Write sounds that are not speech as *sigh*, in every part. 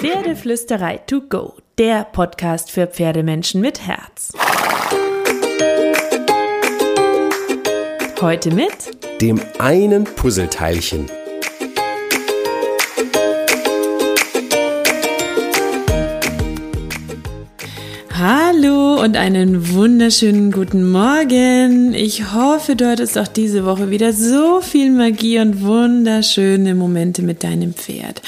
Pferdeflüsterei to go, der Podcast für Pferdemenschen mit Herz. Heute mit dem einen Puzzleteilchen. Hallo und einen wunderschönen guten Morgen. Ich hoffe, du hattest auch diese Woche wieder so viel Magie und wunderschöne Momente mit deinem Pferd.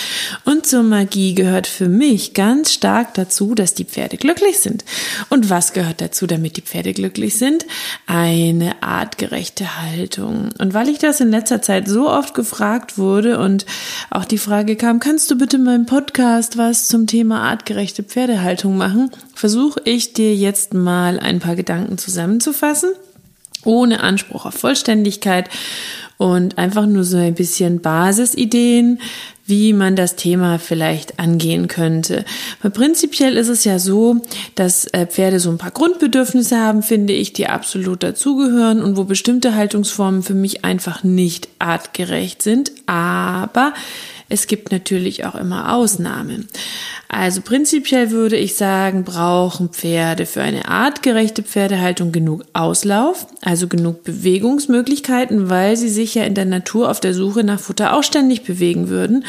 Und zur Magie gehört für mich ganz stark dazu, dass die Pferde glücklich sind. Und was gehört dazu, damit die Pferde glücklich sind? Eine artgerechte Haltung. Und weil ich das in letzter Zeit so oft gefragt wurde und auch die Frage kam, kannst du bitte meinem Podcast was zum Thema artgerechte Pferdehaltung machen? versuche ich dir jetzt mal ein paar Gedanken zusammenzufassen, ohne Anspruch auf Vollständigkeit und einfach nur so ein bisschen Basisideen, wie man das Thema vielleicht angehen könnte. Weil prinzipiell ist es ja so, dass äh, Pferde so ein paar Grundbedürfnisse haben, finde ich, die absolut dazugehören und wo bestimmte Haltungsformen für mich einfach nicht artgerecht sind. Aber es gibt natürlich auch immer Ausnahmen. Also prinzipiell würde ich sagen, brauchen Pferde für eine artgerechte Pferdehaltung genug Auslauf, also genug Bewegungsmöglichkeiten, weil sie sich ja in der Natur auf der Suche nach Futter auch ständig bewegen würden.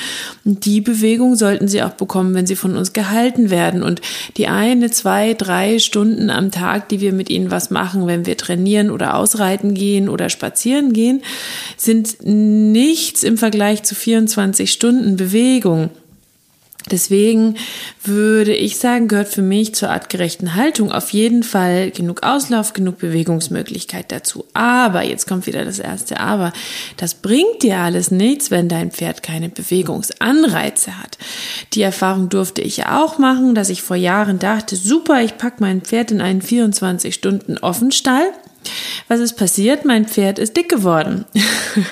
Und die Bewegung sollten sie auch bekommen, wenn sie von uns gehalten werden. Und die eine, zwei, drei Stunden am Tag, die wir mit ihnen was machen, wenn wir trainieren oder ausreiten gehen oder spazieren gehen, sind nichts im Vergleich zu 24 Stunden Bewegung. Deswegen würde ich sagen, gehört für mich zur artgerechten Haltung auf jeden Fall genug Auslauf, genug Bewegungsmöglichkeit dazu. Aber, jetzt kommt wieder das erste Aber, das bringt dir alles nichts, wenn dein Pferd keine Bewegungsanreize hat. Die Erfahrung durfte ich ja auch machen, dass ich vor Jahren dachte, super, ich packe mein Pferd in einen 24 Stunden Offenstall was ist passiert? Mein Pferd ist dick geworden,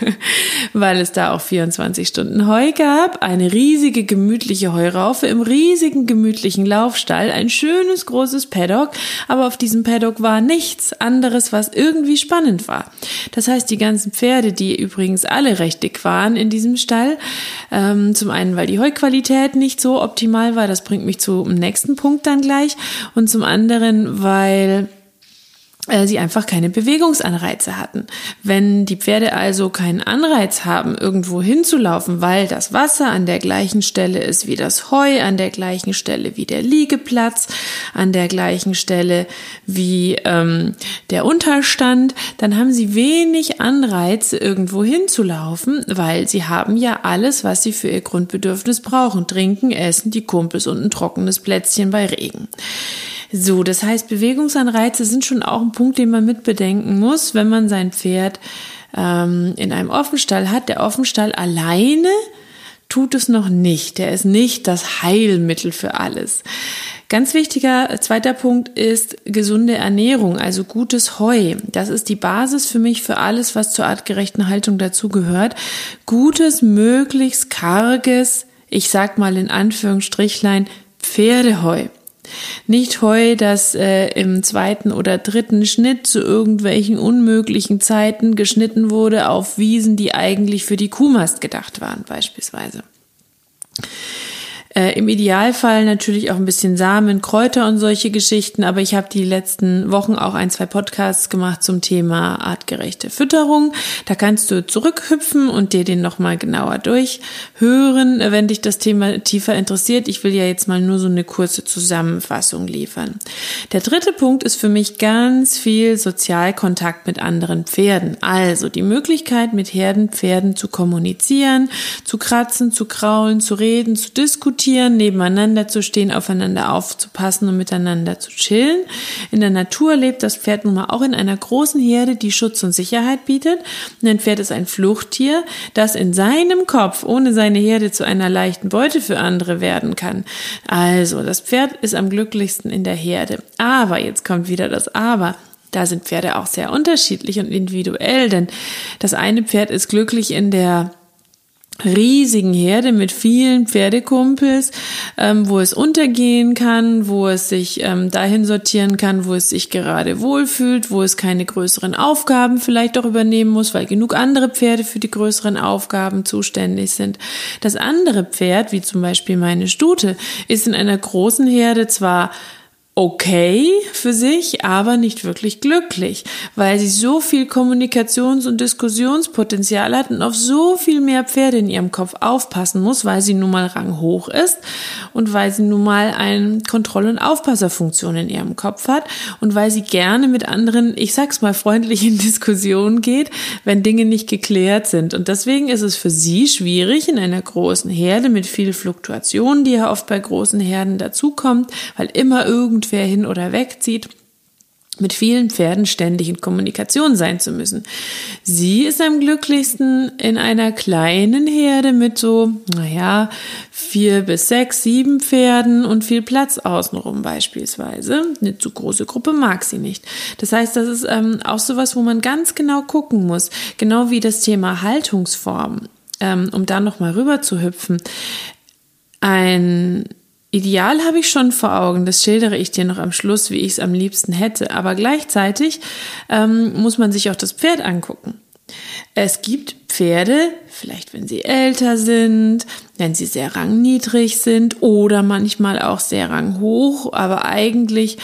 *laughs* weil es da auch 24 Stunden Heu gab, eine riesige gemütliche Heuraufe im riesigen gemütlichen Laufstall, ein schönes großes Paddock, aber auf diesem Paddock war nichts anderes, was irgendwie spannend war. Das heißt, die ganzen Pferde, die übrigens alle recht dick waren in diesem Stall, ähm, zum einen, weil die Heuqualität nicht so optimal war, das bringt mich zum nächsten Punkt dann gleich, und zum anderen, weil sie einfach keine Bewegungsanreize hatten. Wenn die Pferde also keinen Anreiz haben, irgendwo hinzulaufen, weil das Wasser an der gleichen Stelle ist wie das Heu, an der gleichen Stelle wie der Liegeplatz, an der gleichen Stelle wie ähm, der Unterstand, dann haben sie wenig Anreize, irgendwo hinzulaufen, weil sie haben ja alles, was sie für ihr Grundbedürfnis brauchen. Trinken, essen, die Kumpels und ein trockenes Plätzchen bei Regen. So, das heißt, Bewegungsanreize sind schon auch ein Punkt, den man mitbedenken muss, wenn man sein Pferd ähm, in einem Offenstall hat. Der Offenstall alleine tut es noch nicht. Der ist nicht das Heilmittel für alles. Ganz wichtiger zweiter Punkt ist gesunde Ernährung, also gutes Heu. Das ist die Basis für mich für alles, was zur artgerechten Haltung dazugehört. Gutes, möglichst karges, ich sag mal in Anführungsstrichlein, Pferdeheu. Nicht Heu, das äh, im zweiten oder dritten Schnitt zu irgendwelchen unmöglichen Zeiten geschnitten wurde auf Wiesen, die eigentlich für die Kuhmast gedacht waren, beispielsweise. Äh, Im Idealfall natürlich auch ein bisschen Samen, Kräuter und solche Geschichten, aber ich habe die letzten Wochen auch ein, zwei Podcasts gemacht zum Thema artgerechte Fütterung. Da kannst du zurückhüpfen und dir den nochmal genauer durchhören, wenn dich das Thema tiefer interessiert. Ich will ja jetzt mal nur so eine kurze Zusammenfassung liefern. Der dritte Punkt ist für mich ganz viel Sozialkontakt mit anderen Pferden. Also die Möglichkeit, mit Herdenpferden zu kommunizieren, zu kratzen, zu kraulen, zu reden, zu diskutieren diskutieren, nebeneinander zu stehen, aufeinander aufzupassen und miteinander zu chillen. In der Natur lebt das Pferd nun mal auch in einer großen Herde, die Schutz und Sicherheit bietet. Und ein Pferd ist ein Fluchttier, das in seinem Kopf ohne seine Herde zu einer leichten Beute für andere werden kann. Also, das Pferd ist am glücklichsten in der Herde. Aber, jetzt kommt wieder das Aber. Da sind Pferde auch sehr unterschiedlich und individuell, denn das eine Pferd ist glücklich in der riesigen Herde mit vielen Pferdekumpels, ähm, wo es untergehen kann, wo es sich ähm, dahin sortieren kann, wo es sich gerade wohlfühlt, wo es keine größeren Aufgaben vielleicht auch übernehmen muss, weil genug andere Pferde für die größeren Aufgaben zuständig sind. Das andere Pferd, wie zum Beispiel meine Stute, ist in einer großen Herde zwar okay für sich, aber nicht wirklich glücklich, weil sie so viel Kommunikations- und Diskussionspotenzial hat und auf so viel mehr Pferde in ihrem Kopf aufpassen muss, weil sie nun mal ranghoch ist und weil sie nun mal eine Kontroll- und Aufpasserfunktion in ihrem Kopf hat und weil sie gerne mit anderen, ich sag's mal freundlich in Diskussionen geht, wenn Dinge nicht geklärt sind. Und deswegen ist es für sie schwierig in einer großen Herde mit viel Fluktuation, die ja oft bei großen Herden dazukommt, weil immer irgendwie irgendwer hin oder wegzieht, mit vielen Pferden ständig in Kommunikation sein zu müssen. Sie ist am glücklichsten in einer kleinen Herde mit so, naja, vier bis sechs, sieben Pferden und viel Platz außenrum beispielsweise. Eine zu große Gruppe mag sie nicht. Das heißt, das ist ähm, auch sowas, wo man ganz genau gucken muss. Genau wie das Thema Haltungsform, ähm, um da nochmal rüber zu hüpfen. Ein Ideal habe ich schon vor Augen, das schildere ich dir noch am Schluss, wie ich es am liebsten hätte. Aber gleichzeitig ähm, muss man sich auch das Pferd angucken. Es gibt Pferde, vielleicht wenn sie älter sind, wenn sie sehr rangniedrig sind oder manchmal auch sehr ranghoch, aber eigentlich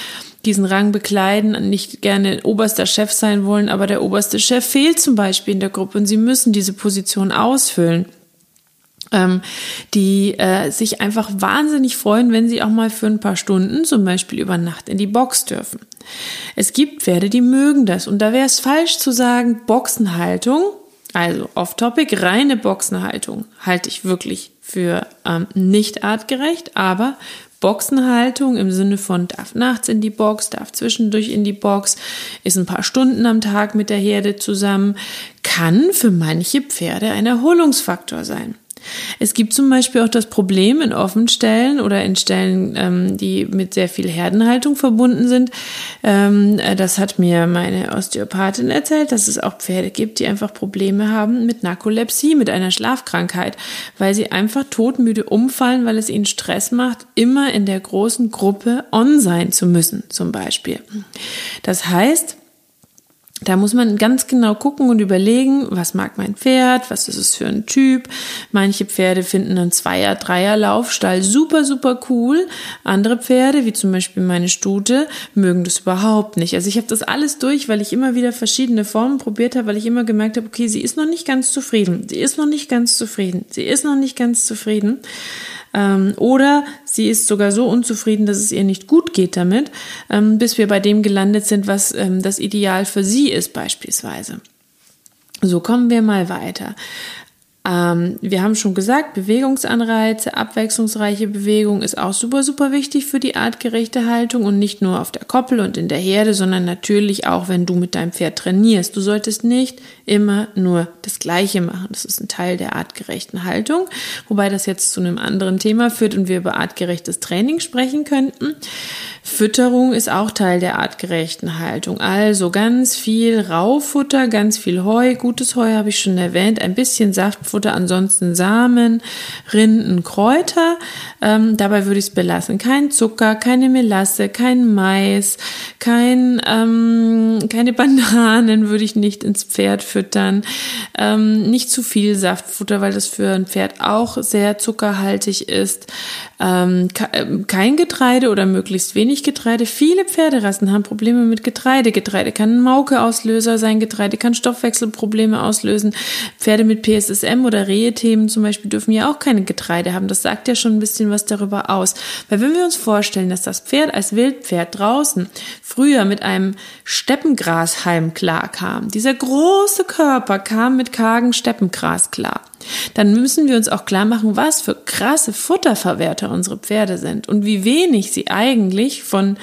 diesen Rang bekleiden und nicht gerne oberster Chef sein wollen, aber der oberste Chef fehlt zum Beispiel in der Gruppe und sie müssen diese Position ausfüllen ähm, die äh, sich einfach wahnsinnig freuen, wenn sie auch mal für ein paar Stunden, zum Beispiel über Nacht, in die Box dürfen. Es gibt Pferde, die mögen das. Und da wäre es falsch zu sagen, Boxenhaltung, also off-topic, reine Boxenhaltung, halte ich wirklich für ähm, nicht artgerecht, aber Boxenhaltung im Sinne von darf nachts in die Box, darf zwischendurch in die Box, ist ein paar Stunden am Tag mit der Herde zusammen, kann für manche Pferde ein Erholungsfaktor sein. Es gibt zum Beispiel auch das Problem in Offenstellen oder in Stellen, ähm, die mit sehr viel Herdenhaltung verbunden sind. Ähm, äh, das hat mir meine Osteopathin erzählt, dass es auch Pferde gibt, die einfach Probleme haben mit Narkolepsie, mit einer Schlafkrankheit, weil sie einfach todmüde umfallen, weil es ihnen Stress macht, immer in der großen Gruppe on sein zu müssen, zum Beispiel. Das heißt, da muss man ganz genau gucken und überlegen, was mag mein Pferd, was ist es für ein Typ. Manche Pferde finden einen Zweier-, Dreier-Laufstall super, super cool. Andere Pferde, wie zum Beispiel meine Stute, mögen das überhaupt nicht. Also ich habe das alles durch, weil ich immer wieder verschiedene Formen probiert habe, weil ich immer gemerkt habe, okay, sie ist noch nicht ganz zufrieden. Sie ist noch nicht ganz zufrieden. Sie ist noch nicht ganz zufrieden. Ähm, oder sie ist sogar so unzufrieden, dass es ihr nicht gut geht damit, ähm, bis wir bei dem gelandet sind, was ähm, das Ideal für sie ist beispielsweise. So kommen wir mal weiter. Ähm, wir haben schon gesagt, Bewegungsanreize, abwechslungsreiche Bewegung ist auch super, super wichtig für die artgerechte Haltung und nicht nur auf der Koppel und in der Herde, sondern natürlich auch, wenn du mit deinem Pferd trainierst. Du solltest nicht immer nur das Gleiche machen. Das ist ein Teil der artgerechten Haltung, wobei das jetzt zu einem anderen Thema führt und wir über artgerechtes Training sprechen könnten. Fütterung ist auch Teil der artgerechten Haltung. Also ganz viel Raufutter, ganz viel Heu. Gutes Heu habe ich schon erwähnt. Ein bisschen Saftfutter, ansonsten Samen, Rinden, Kräuter. Ähm, dabei würde ich es belassen. Kein Zucker, keine Melasse, kein Mais, kein, ähm, keine Bananen würde ich nicht ins Pferd füttern. Ähm, nicht zu viel Saftfutter, weil das für ein Pferd auch sehr zuckerhaltig ist. Ähm, ähm, kein Getreide oder möglichst wenig Getreide. Viele Pferderassen haben Probleme mit Getreide. Getreide kann ein Mauke-Auslöser sein, Getreide kann Stoffwechselprobleme auslösen. Pferde mit PSSM oder Rehe-Themen zum Beispiel dürfen ja auch keine Getreide haben. Das sagt ja schon ein bisschen was darüber aus. Weil wenn wir uns vorstellen, dass das Pferd als Wildpferd draußen früher mit einem Steppengrashalm klar kam, dieser große Körper kam mit kargen Steppengras klar dann müssen wir uns auch klar machen, was für krasse Futterverwerter unsere Pferde sind und wie wenig sie eigentlich von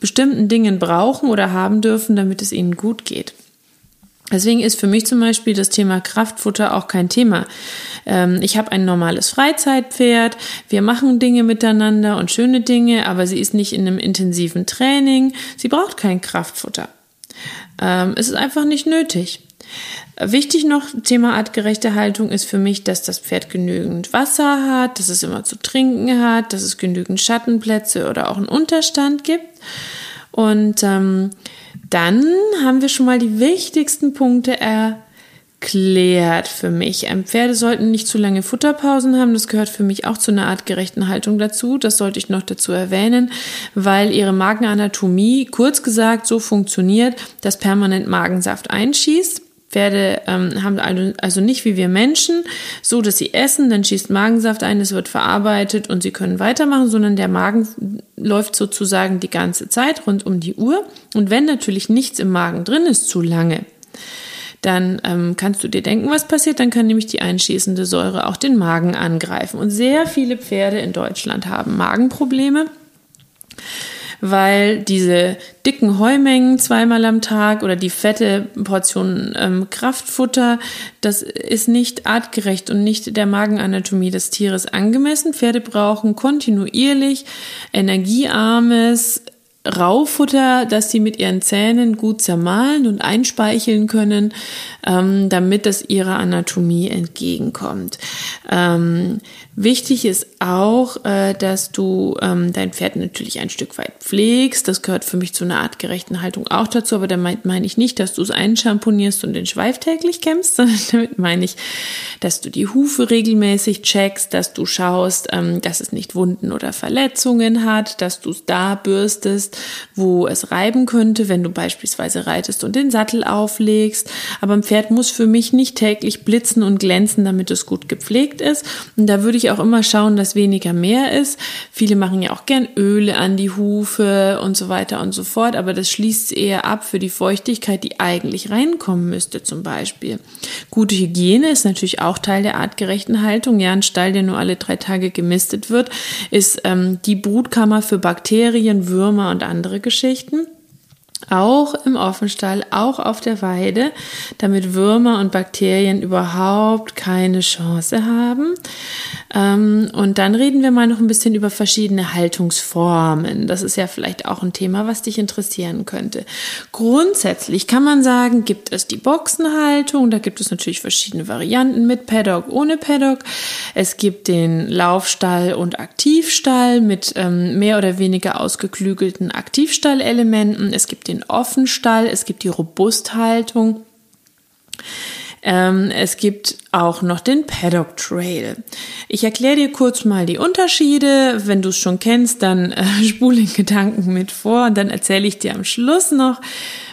bestimmten Dingen brauchen oder haben dürfen, damit es ihnen gut geht. Deswegen ist für mich zum Beispiel das Thema Kraftfutter auch kein Thema. Ähm, ich habe ein normales Freizeitpferd, wir machen Dinge miteinander und schöne Dinge, aber sie ist nicht in einem intensiven Training, sie braucht kein Kraftfutter. Ähm, es ist einfach nicht nötig. Wichtig noch, Thema artgerechte Haltung ist für mich, dass das Pferd genügend Wasser hat, dass es immer zu trinken hat, dass es genügend Schattenplätze oder auch einen Unterstand gibt. Und ähm, dann haben wir schon mal die wichtigsten Punkte erklärt für mich. Ähm, Pferde sollten nicht zu lange Futterpausen haben. Das gehört für mich auch zu einer artgerechten Haltung dazu. Das sollte ich noch dazu erwähnen, weil ihre Magenanatomie, kurz gesagt, so funktioniert, dass permanent Magensaft einschießt. Pferde ähm, haben also nicht wie wir Menschen, so dass sie essen, dann schießt Magensaft ein, es wird verarbeitet und sie können weitermachen, sondern der Magen läuft sozusagen die ganze Zeit rund um die Uhr. Und wenn natürlich nichts im Magen drin ist, zu lange, dann ähm, kannst du dir denken, was passiert. Dann kann nämlich die einschießende Säure auch den Magen angreifen. Und sehr viele Pferde in Deutschland haben Magenprobleme weil diese dicken Heumengen zweimal am Tag oder die fette Portion ähm, Kraftfutter, das ist nicht artgerecht und nicht der Magenanatomie des Tieres angemessen. Pferde brauchen kontinuierlich energiearmes, Raufutter, das sie mit ihren Zähnen gut zermahlen und einspeicheln können, ähm, damit es ihrer Anatomie entgegenkommt. Ähm, Wichtig ist auch, äh, dass du ähm, dein Pferd natürlich ein Stück weit pflegst. Das gehört für mich zu einer artgerechten Haltung auch dazu. Aber damit meine ich nicht, dass du es einschamponierst und den Schweif täglich kämmst, *laughs* sondern damit meine ich, dass du die Hufe regelmäßig checkst, dass du schaust, ähm, dass es nicht Wunden oder Verletzungen hat, dass du es da bürstest, wo es reiben könnte, wenn du beispielsweise reitest und den Sattel auflegst. Aber ein Pferd muss für mich nicht täglich blitzen und glänzen, damit es gut gepflegt ist. Und da würde ich auch immer schauen, dass weniger mehr ist. Viele machen ja auch gern Öle an die Hufe und so weiter und so fort, aber das schließt eher ab für die Feuchtigkeit, die eigentlich reinkommen müsste zum Beispiel. Gute Hygiene ist natürlich auch Teil der artgerechten Haltung. Ja, ein Stall, der nur alle drei Tage gemistet wird, ist ähm, die Brutkammer für Bakterien, Würmer und andere Geschichten auch im Offenstall, auch auf der Weide, damit Würmer und Bakterien überhaupt keine Chance haben. Ähm, und dann reden wir mal noch ein bisschen über verschiedene Haltungsformen. Das ist ja vielleicht auch ein Thema, was dich interessieren könnte. Grundsätzlich kann man sagen, gibt es die Boxenhaltung. Da gibt es natürlich verschiedene Varianten mit Paddock, ohne Paddock. Es gibt den Laufstall und Aktivstall mit ähm, mehr oder weniger ausgeklügelten Aktivstallelementen. Es gibt den Offenstall, es gibt die Robusthaltung. Ähm, es gibt auch noch den Paddock Trail. Ich erkläre dir kurz mal die Unterschiede. Wenn du es schon kennst, dann äh, *laughs* spule den Gedanken mit vor und dann erzähle ich dir am Schluss noch,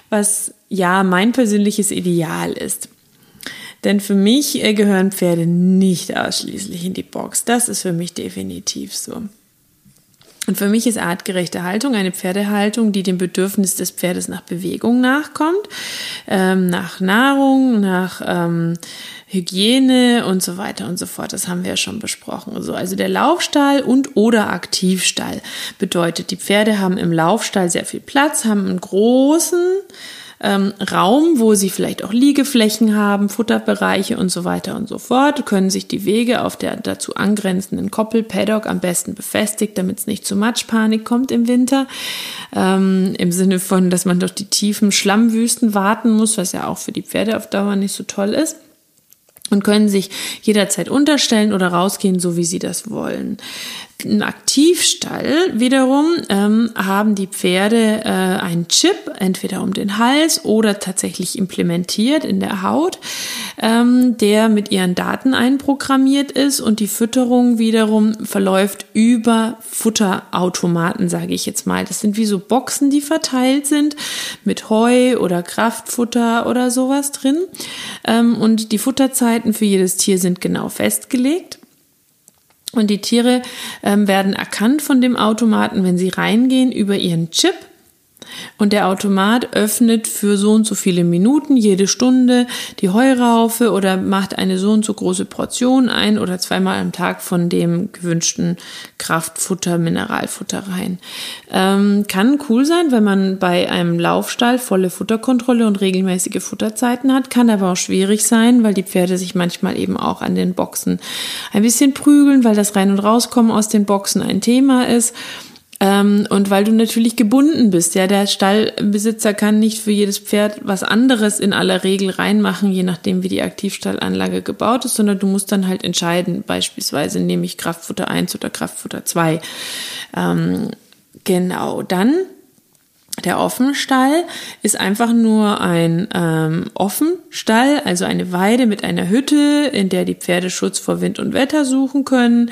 was ja mein persönliches Ideal ist. Denn für mich äh, gehören Pferde nicht ausschließlich in die Box. Das ist für mich definitiv so. Und für mich ist artgerechte Haltung eine Pferdehaltung, die dem Bedürfnis des Pferdes nach Bewegung nachkommt, ähm, nach Nahrung, nach ähm, Hygiene und so weiter und so fort. Das haben wir ja schon besprochen. Also, also der Laufstall und oder Aktivstall bedeutet, die Pferde haben im Laufstall sehr viel Platz, haben einen großen ähm, Raum, wo sie vielleicht auch Liegeflächen haben, Futterbereiche und so weiter und so fort, können sich die Wege auf der dazu angrenzenden Koppel Paddock am besten befestigt, damit es nicht zu Matschpanik kommt im Winter. Ähm, Im Sinne von, dass man durch die tiefen Schlammwüsten warten muss, was ja auch für die Pferde auf Dauer nicht so toll ist und können sich jederzeit unterstellen oder rausgehen, so wie sie das wollen. Im Aktivstall wiederum ähm, haben die Pferde äh, einen Chip, entweder um den Hals oder tatsächlich implementiert in der Haut, ähm, der mit ihren Daten einprogrammiert ist und die Fütterung wiederum verläuft über Futterautomaten, sage ich jetzt mal. Das sind wie so Boxen, die verteilt sind mit Heu oder Kraftfutter oder sowas drin. Ähm, und die Futterzeiten für jedes Tier sind genau festgelegt. Und die Tiere ähm, werden erkannt von dem Automaten, wenn sie reingehen, über ihren Chip und der Automat öffnet für so und so viele Minuten jede Stunde die Heuraufe oder macht eine so und so große Portion ein oder zweimal am Tag von dem gewünschten Kraftfutter, Mineralfutter rein. Ähm, kann cool sein, wenn man bei einem Laufstall volle Futterkontrolle und regelmäßige Futterzeiten hat, kann aber auch schwierig sein, weil die Pferde sich manchmal eben auch an den Boxen ein bisschen prügeln, weil das Rein- und Rauskommen aus den Boxen ein Thema ist. Ähm, und weil du natürlich gebunden bist, ja, der Stallbesitzer kann nicht für jedes Pferd was anderes in aller Regel reinmachen, je nachdem wie die Aktivstallanlage gebaut ist, sondern du musst dann halt entscheiden, beispielsweise nehme ich Kraftfutter 1 oder Kraftfutter 2. Ähm, genau, dann der Offenstall ist einfach nur ein ähm, Offenstall, also eine Weide mit einer Hütte, in der die Pferde Schutz vor Wind und Wetter suchen können.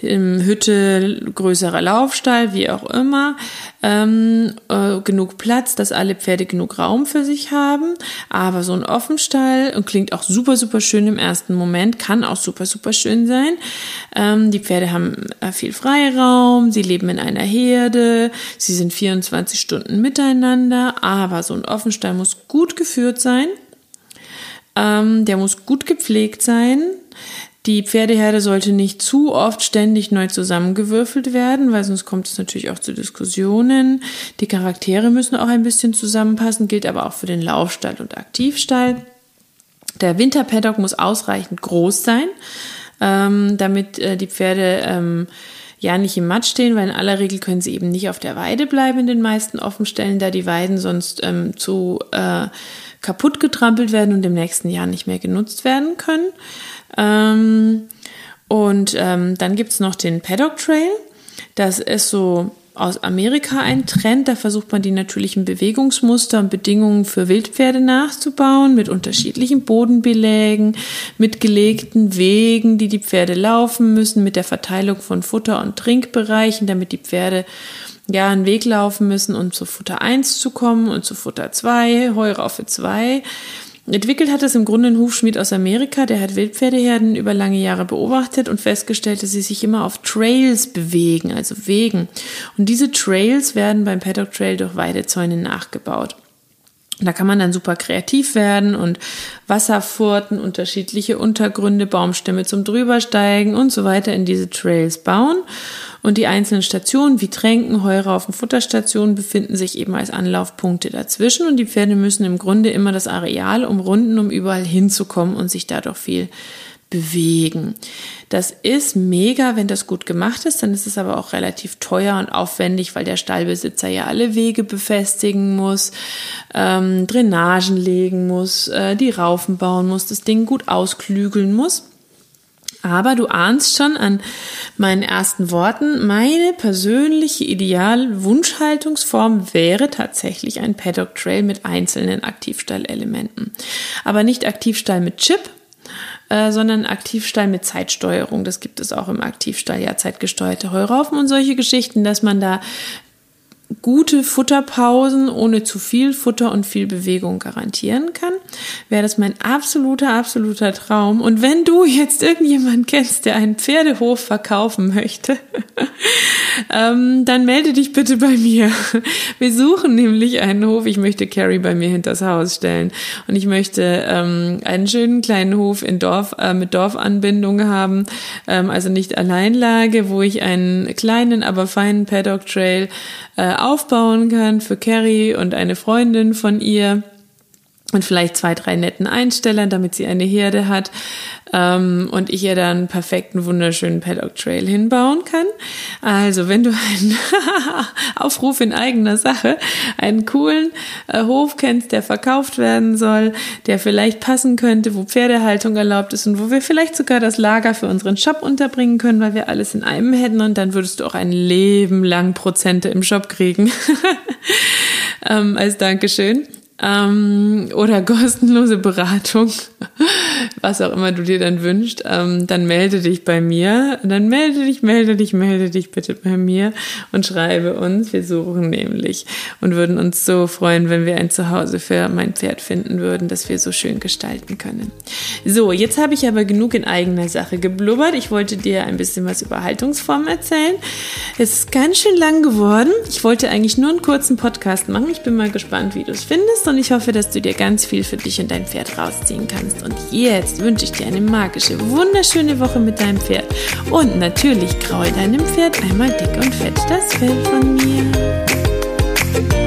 Im Hütte größerer Laufstall, wie auch immer. Ähm, äh, genug Platz, dass alle Pferde genug Raum für sich haben. Aber so ein Offenstall und klingt auch super, super schön im ersten Moment, kann auch super, super schön sein. Ähm, die Pferde haben äh, viel Freiraum, sie leben in einer Herde, sie sind 24 Stunden miteinander, aber so ein Offenstall muss gut geführt sein. Ähm, der muss gut gepflegt sein. Die Pferdeherde sollte nicht zu oft ständig neu zusammengewürfelt werden, weil sonst kommt es natürlich auch zu Diskussionen. Die Charaktere müssen auch ein bisschen zusammenpassen, gilt aber auch für den Laufstall und Aktivstall. Der Winterpaddock muss ausreichend groß sein, ähm, damit äh, die Pferde ähm, ja nicht im Matsch stehen, weil in aller Regel können sie eben nicht auf der Weide bleiben in den meisten Offenstellen, da die Weiden sonst ähm, zu äh, kaputt getrampelt werden und im nächsten Jahr nicht mehr genutzt werden können. Ähm, und ähm, dann gibt's noch den Paddock Trail. Das ist so aus Amerika ein Trend. Da versucht man die natürlichen Bewegungsmuster und Bedingungen für Wildpferde nachzubauen mit unterschiedlichen Bodenbelägen, mit gelegten Wegen, die die Pferde laufen müssen, mit der Verteilung von Futter- und Trinkbereichen, damit die Pferde ja einen Weg laufen müssen, um zu Futter 1 zu kommen und zu Futter 2, Heuraufe 2. Entwickelt hat es im Grunde ein Hufschmied aus Amerika, der hat Wildpferdeherden über lange Jahre beobachtet und festgestellt, dass sie sich immer auf Trails bewegen, also Wegen. Und diese Trails werden beim Paddock Trail durch Weidezäune nachgebaut. Da kann man dann super kreativ werden und Wasserfurten, unterschiedliche Untergründe, Baumstämme zum Drübersteigen und so weiter in diese Trails bauen. Und die einzelnen Stationen wie Tränken, Heuraufen, Futterstationen befinden sich eben als Anlaufpunkte dazwischen und die Pferde müssen im Grunde immer das Areal umrunden, um überall hinzukommen und sich dadurch viel bewegen. Das ist mega, wenn das gut gemacht ist, dann ist es aber auch relativ teuer und aufwendig, weil der Stallbesitzer ja alle Wege befestigen muss, ähm, Drainagen legen muss, äh, die Raufen bauen muss, das Ding gut ausklügeln muss. Aber du ahnst schon an meinen ersten Worten, meine persönliche Ideal-Wunschhaltungsform wäre tatsächlich ein Paddock Trail mit einzelnen Aktivstallelementen. Aber nicht Aktivstall mit Chip, äh, sondern Aktivstall mit Zeitsteuerung. Das gibt es auch im Aktivstall, ja, zeitgesteuerte Heuraufen und solche Geschichten, dass man da gute Futterpausen ohne zu viel Futter und viel Bewegung garantieren kann, wäre das mein absoluter, absoluter Traum. Und wenn du jetzt irgendjemand kennst, der einen Pferdehof verkaufen möchte, *laughs* ähm, dann melde dich bitte bei mir. Wir suchen nämlich einen Hof. Ich möchte Carrie bei mir hinters Haus stellen. Und ich möchte ähm, einen schönen kleinen Hof in Dorf, äh, mit Dorfanbindung haben. Ähm, also nicht Alleinlage, wo ich einen kleinen, aber feinen Paddock Trail äh, aufbauen kann für Carrie und eine Freundin von ihr und vielleicht zwei, drei netten Einstellern, damit sie eine Herde hat ähm, und ich ihr dann einen perfekten, wunderschönen Paddock Trail hinbauen kann. Also, wenn du einen *laughs* Aufruf in eigener Sache, einen coolen äh, Hof kennst, der verkauft werden soll, der vielleicht passen könnte, wo Pferdehaltung erlaubt ist und wo wir vielleicht sogar das Lager für unseren Shop unterbringen können, weil wir alles in einem hätten und dann würdest du auch ein Leben lang Prozente im Shop kriegen. *laughs* ähm, als Dankeschön ähm, oder *laughs* kostenlose Beratung, was auch immer du dir dann wünschst, ähm, dann melde dich bei mir. Dann melde dich, melde dich, melde dich bitte bei mir und schreibe uns. Wir suchen nämlich und würden uns so freuen, wenn wir ein Zuhause für mein Pferd finden würden, das wir so schön gestalten können. So, jetzt habe ich aber genug in eigener Sache geblubbert. Ich wollte dir ein bisschen was über Haltungsformen erzählen. Es ist ganz schön lang geworden. Ich wollte eigentlich nur einen kurzen Podcast machen. Ich bin mal gespannt, wie du es findest und ich hoffe, dass du dir ganz viel für dich und dein Pferd rausziehen kannst. Und jetzt wünsche ich dir eine magische, wunderschöne Woche mit deinem Pferd. Und natürlich kraul deinem Pferd einmal dick und fett das Fell von mir.